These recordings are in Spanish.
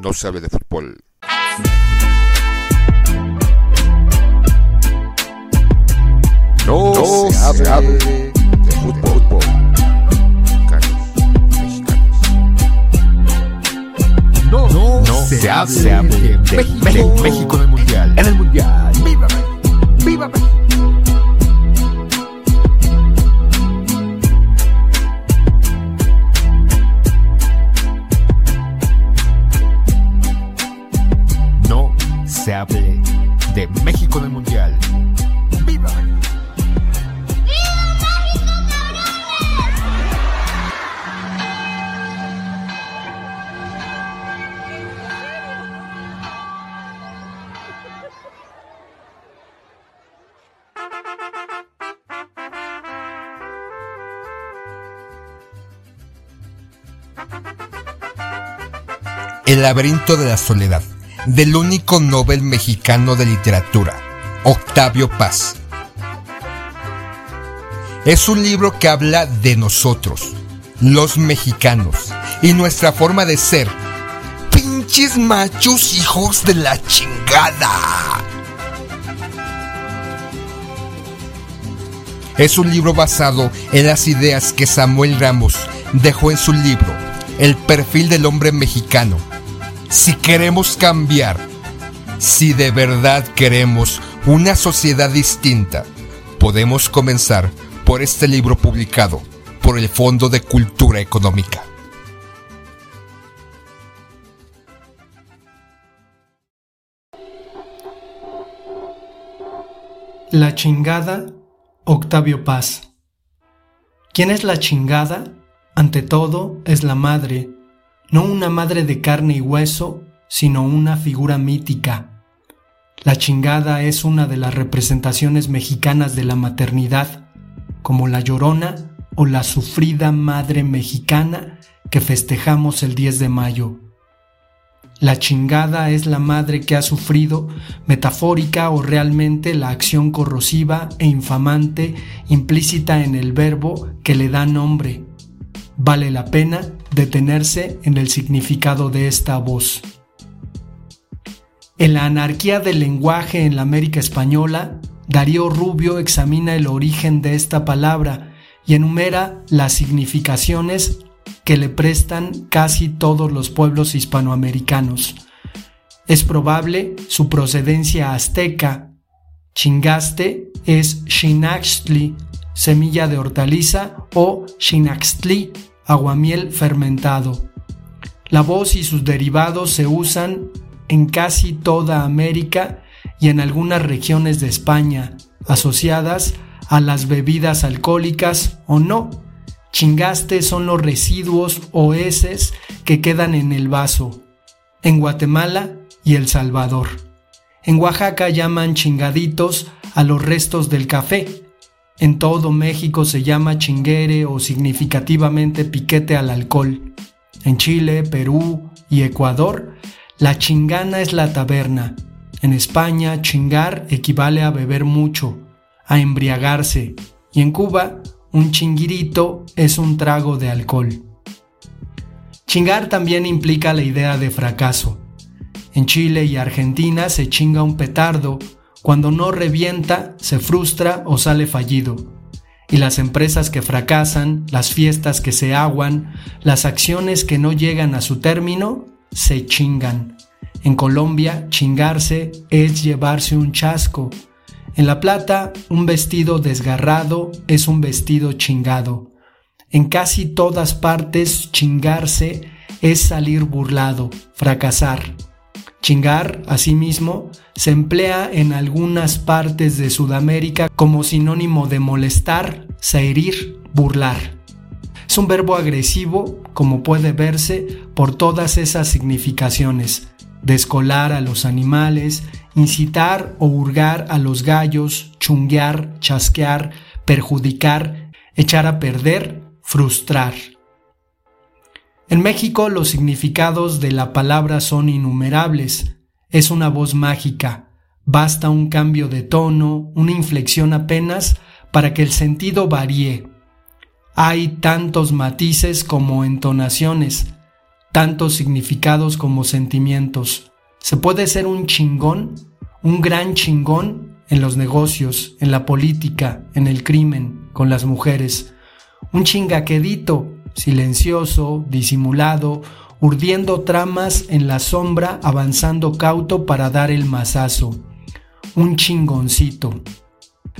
no sabe de fútbol. No, se, hable de, fútbol. No, no, se, hable, de, México, México en el Mundial. En el Mundial. ¡Viva ¡Viva El laberinto de la soledad del único Nobel mexicano de literatura, Octavio Paz. Es un libro que habla de nosotros, los mexicanos, y nuestra forma de ser. Pinches machos hijos de la chingada. Es un libro basado en las ideas que Samuel Ramos dejó en su libro, El perfil del hombre mexicano, si queremos cambiar, si de verdad queremos una sociedad distinta, podemos comenzar por este libro publicado por el Fondo de Cultura Económica. La chingada, Octavio Paz. ¿Quién es la chingada? Ante todo, es la madre, no una madre de carne y hueso, sino una figura mítica. La chingada es una de las representaciones mexicanas de la maternidad, como la llorona o la sufrida madre mexicana que festejamos el 10 de mayo. La chingada es la madre que ha sufrido, metafórica o realmente, la acción corrosiva e infamante implícita en el verbo que le da nombre. Vale la pena detenerse en el significado de esta voz. En la anarquía del lenguaje en la América Española, Darío Rubio examina el origen de esta palabra y enumera las significaciones que le prestan casi todos los pueblos hispanoamericanos. Es probable su procedencia azteca. Chingaste es Xinaxtli, semilla de hortaliza, o Xinaxtli, aguamiel fermentado. La voz y sus derivados se usan en casi toda América y en algunas regiones de España, asociadas a las bebidas alcohólicas o no. Chingaste son los residuos o heces que quedan en el vaso. En Guatemala y El Salvador. En Oaxaca llaman chingaditos a los restos del café, en todo México se llama chinguere o significativamente piquete al alcohol. En Chile, Perú y Ecuador, la chingana es la taberna. En España, chingar equivale a beber mucho, a embriagarse. Y en Cuba, un chinguirito es un trago de alcohol. Chingar también implica la idea de fracaso. En Chile y Argentina se chinga un petardo cuando no revienta, se frustra o sale fallido. Y las empresas que fracasan, las fiestas que se aguan, las acciones que no llegan a su término, se chingan. En Colombia, chingarse es llevarse un chasco. En La Plata, un vestido desgarrado es un vestido chingado. En casi todas partes, chingarse es salir burlado, fracasar. Chingar, asimismo, se emplea en algunas partes de Sudamérica como sinónimo de molestar, herir, burlar. Es un verbo agresivo, como puede verse por todas esas significaciones. Descolar a los animales, incitar o hurgar a los gallos, chunguear, chasquear, perjudicar, echar a perder, frustrar. En México los significados de la palabra son innumerables. Es una voz mágica. Basta un cambio de tono, una inflexión apenas, para que el sentido varíe. Hay tantos matices como entonaciones. tantos significados como sentimientos. Se puede ser un chingón, un gran chingón en los negocios, en la política, en el crimen, con las mujeres. Un chingaquedito, silencioso, disimulado, urdiendo tramas en la sombra, avanzando cauto para dar el mazazo. Un chingoncito.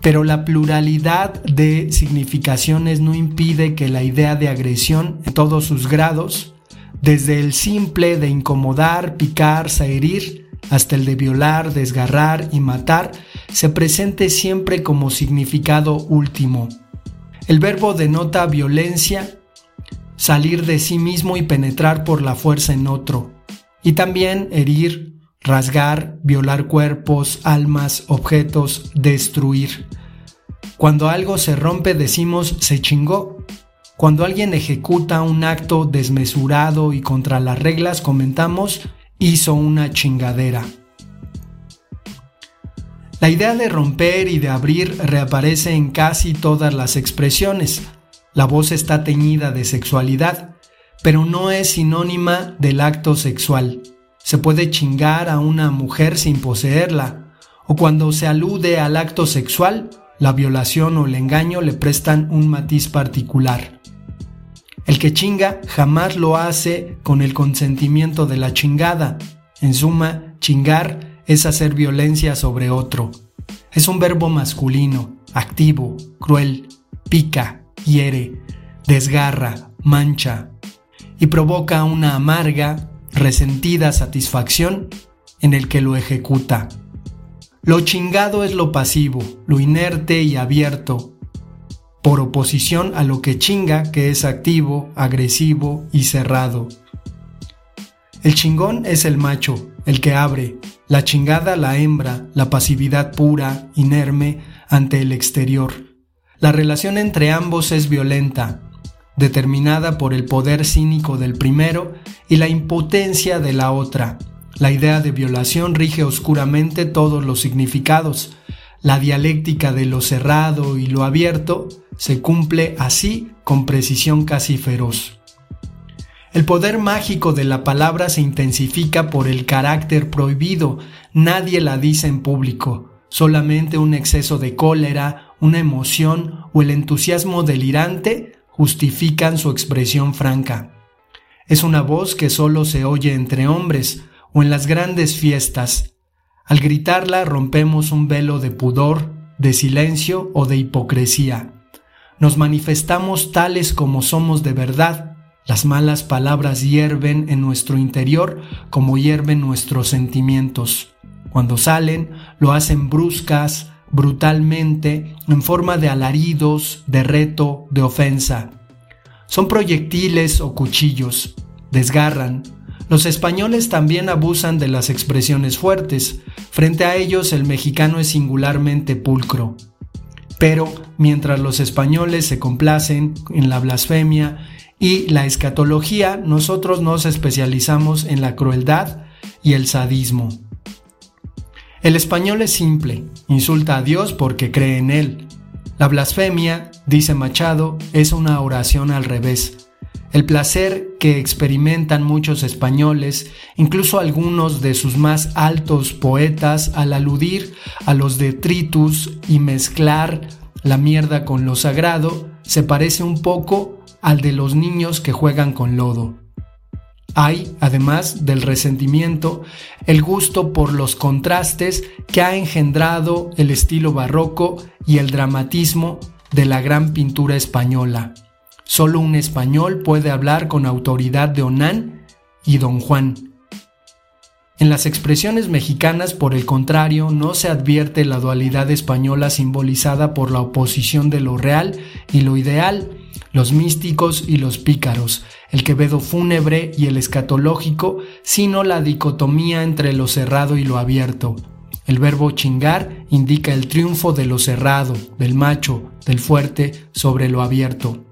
Pero la pluralidad de significaciones no impide que la idea de agresión en todos sus grados, desde el simple de incomodar, picar, herir, hasta el de violar, desgarrar y matar, se presente siempre como significado último. El verbo denota violencia, salir de sí mismo y penetrar por la fuerza en otro, y también herir, rasgar, violar cuerpos, almas, objetos, destruir. Cuando algo se rompe decimos se chingó. Cuando alguien ejecuta un acto desmesurado y contra las reglas comentamos hizo una chingadera. La idea de romper y de abrir reaparece en casi todas las expresiones. La voz está teñida de sexualidad, pero no es sinónima del acto sexual. Se puede chingar a una mujer sin poseerla, o cuando se alude al acto sexual, la violación o el engaño le prestan un matiz particular. El que chinga jamás lo hace con el consentimiento de la chingada. En suma, chingar es hacer violencia sobre otro. Es un verbo masculino, activo, cruel, pica, hiere, desgarra, mancha y provoca una amarga, resentida satisfacción en el que lo ejecuta. Lo chingado es lo pasivo, lo inerte y abierto, por oposición a lo que chinga que es activo, agresivo y cerrado. El chingón es el macho, el que abre, la chingada la hembra, la pasividad pura, inerme ante el exterior. La relación entre ambos es violenta, determinada por el poder cínico del primero y la impotencia de la otra. La idea de violación rige oscuramente todos los significados. La dialéctica de lo cerrado y lo abierto se cumple así con precisión casi feroz. El poder mágico de la palabra se intensifica por el carácter prohibido. Nadie la dice en público. Solamente un exceso de cólera, una emoción o el entusiasmo delirante justifican su expresión franca. Es una voz que solo se oye entre hombres o en las grandes fiestas. Al gritarla rompemos un velo de pudor, de silencio o de hipocresía. Nos manifestamos tales como somos de verdad. Las malas palabras hierven en nuestro interior como hierven nuestros sentimientos. Cuando salen, lo hacen bruscas, brutalmente en forma de alaridos, de reto, de ofensa. Son proyectiles o cuchillos, desgarran. Los españoles también abusan de las expresiones fuertes. Frente a ellos el mexicano es singularmente pulcro. Pero mientras los españoles se complacen en la blasfemia y la escatología, nosotros nos especializamos en la crueldad y el sadismo. El español es simple, insulta a Dios porque cree en Él. La blasfemia, dice Machado, es una oración al revés. El placer que experimentan muchos españoles, incluso algunos de sus más altos poetas, al aludir a los detritus y mezclar la mierda con lo sagrado, se parece un poco al de los niños que juegan con lodo. Hay, además del resentimiento, el gusto por los contrastes que ha engendrado el estilo barroco y el dramatismo de la gran pintura española. Solo un español puede hablar con autoridad de Onán y Don Juan. En las expresiones mexicanas, por el contrario, no se advierte la dualidad española simbolizada por la oposición de lo real y lo ideal, los místicos y los pícaros, el quevedo fúnebre y el escatológico, sino la dicotomía entre lo cerrado y lo abierto. El verbo chingar indica el triunfo de lo cerrado, del macho, del fuerte sobre lo abierto.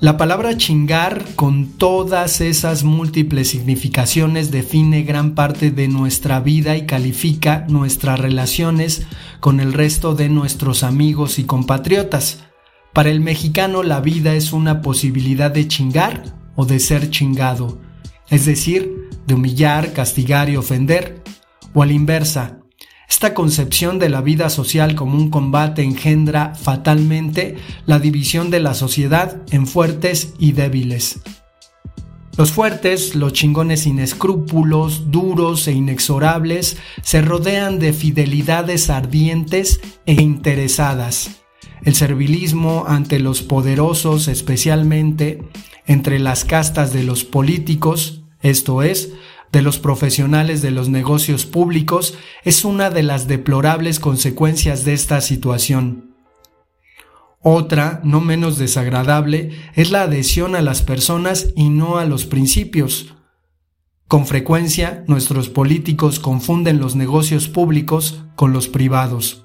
La palabra chingar, con todas esas múltiples significaciones, define gran parte de nuestra vida y califica nuestras relaciones con el resto de nuestros amigos y compatriotas. Para el mexicano la vida es una posibilidad de chingar o de ser chingado, es decir, de humillar, castigar y ofender, o a la inversa. Esta concepción de la vida social como un combate engendra fatalmente la división de la sociedad en fuertes y débiles. Los fuertes, los chingones sin escrúpulos, duros e inexorables, se rodean de fidelidades ardientes e interesadas. El servilismo ante los poderosos, especialmente entre las castas de los políticos, esto es, de los profesionales de los negocios públicos, es una de las deplorables consecuencias de esta situación. Otra, no menos desagradable, es la adhesión a las personas y no a los principios. Con frecuencia, nuestros políticos confunden los negocios públicos con los privados.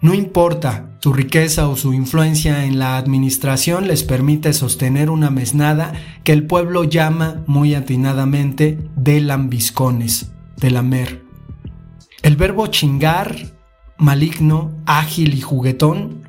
No importa, su riqueza o su influencia en la administración les permite sostener una mesnada que el pueblo llama muy atinadamente de lambiscones, de lamer. El verbo chingar, maligno, ágil y juguetón,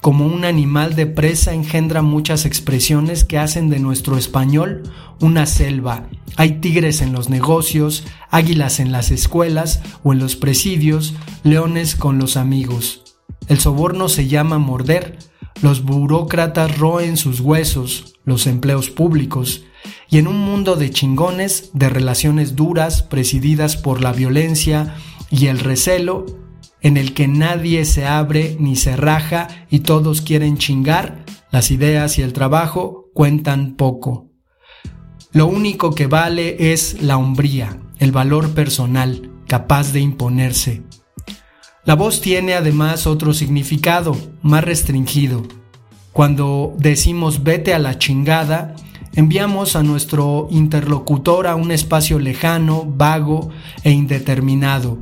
como un animal de presa engendra muchas expresiones que hacen de nuestro español una selva. Hay tigres en los negocios, águilas en las escuelas o en los presidios, leones con los amigos. El soborno se llama morder, los burócratas roen sus huesos, los empleos públicos, y en un mundo de chingones, de relaciones duras, presididas por la violencia y el recelo, en el que nadie se abre ni se raja y todos quieren chingar, las ideas y el trabajo cuentan poco. Lo único que vale es la hombría, el valor personal, capaz de imponerse. La voz tiene además otro significado, más restringido. Cuando decimos vete a la chingada, enviamos a nuestro interlocutor a un espacio lejano, vago e indeterminado,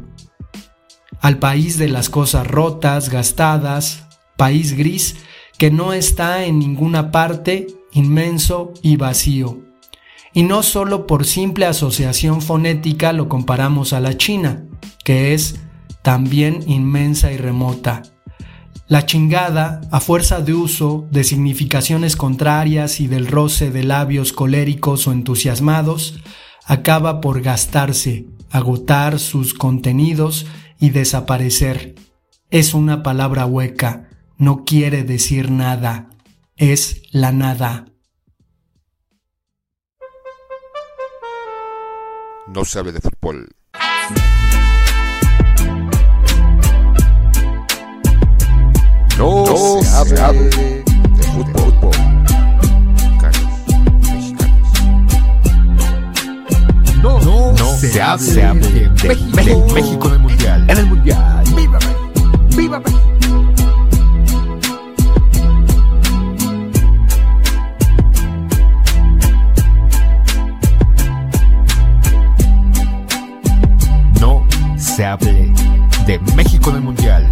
al país de las cosas rotas, gastadas, país gris que no está en ninguna parte, inmenso y vacío. Y no solo por simple asociación fonética lo comparamos a la China, que es también inmensa y remota. La chingada, a fuerza de uso de significaciones contrarias y del roce de labios coléricos o entusiasmados, acaba por gastarse, agotar sus contenidos y desaparecer. Es una palabra hueca, no quiere decir nada, es la nada. No sabe de fútbol. No se, se hable de fútbol. Mexicanos. No, no se, hable, de, México. de México en el Mundial. En el Mundial. ¡Viva México! ¡Viva México! No se hable de México en el Mundial. ¡Viva México!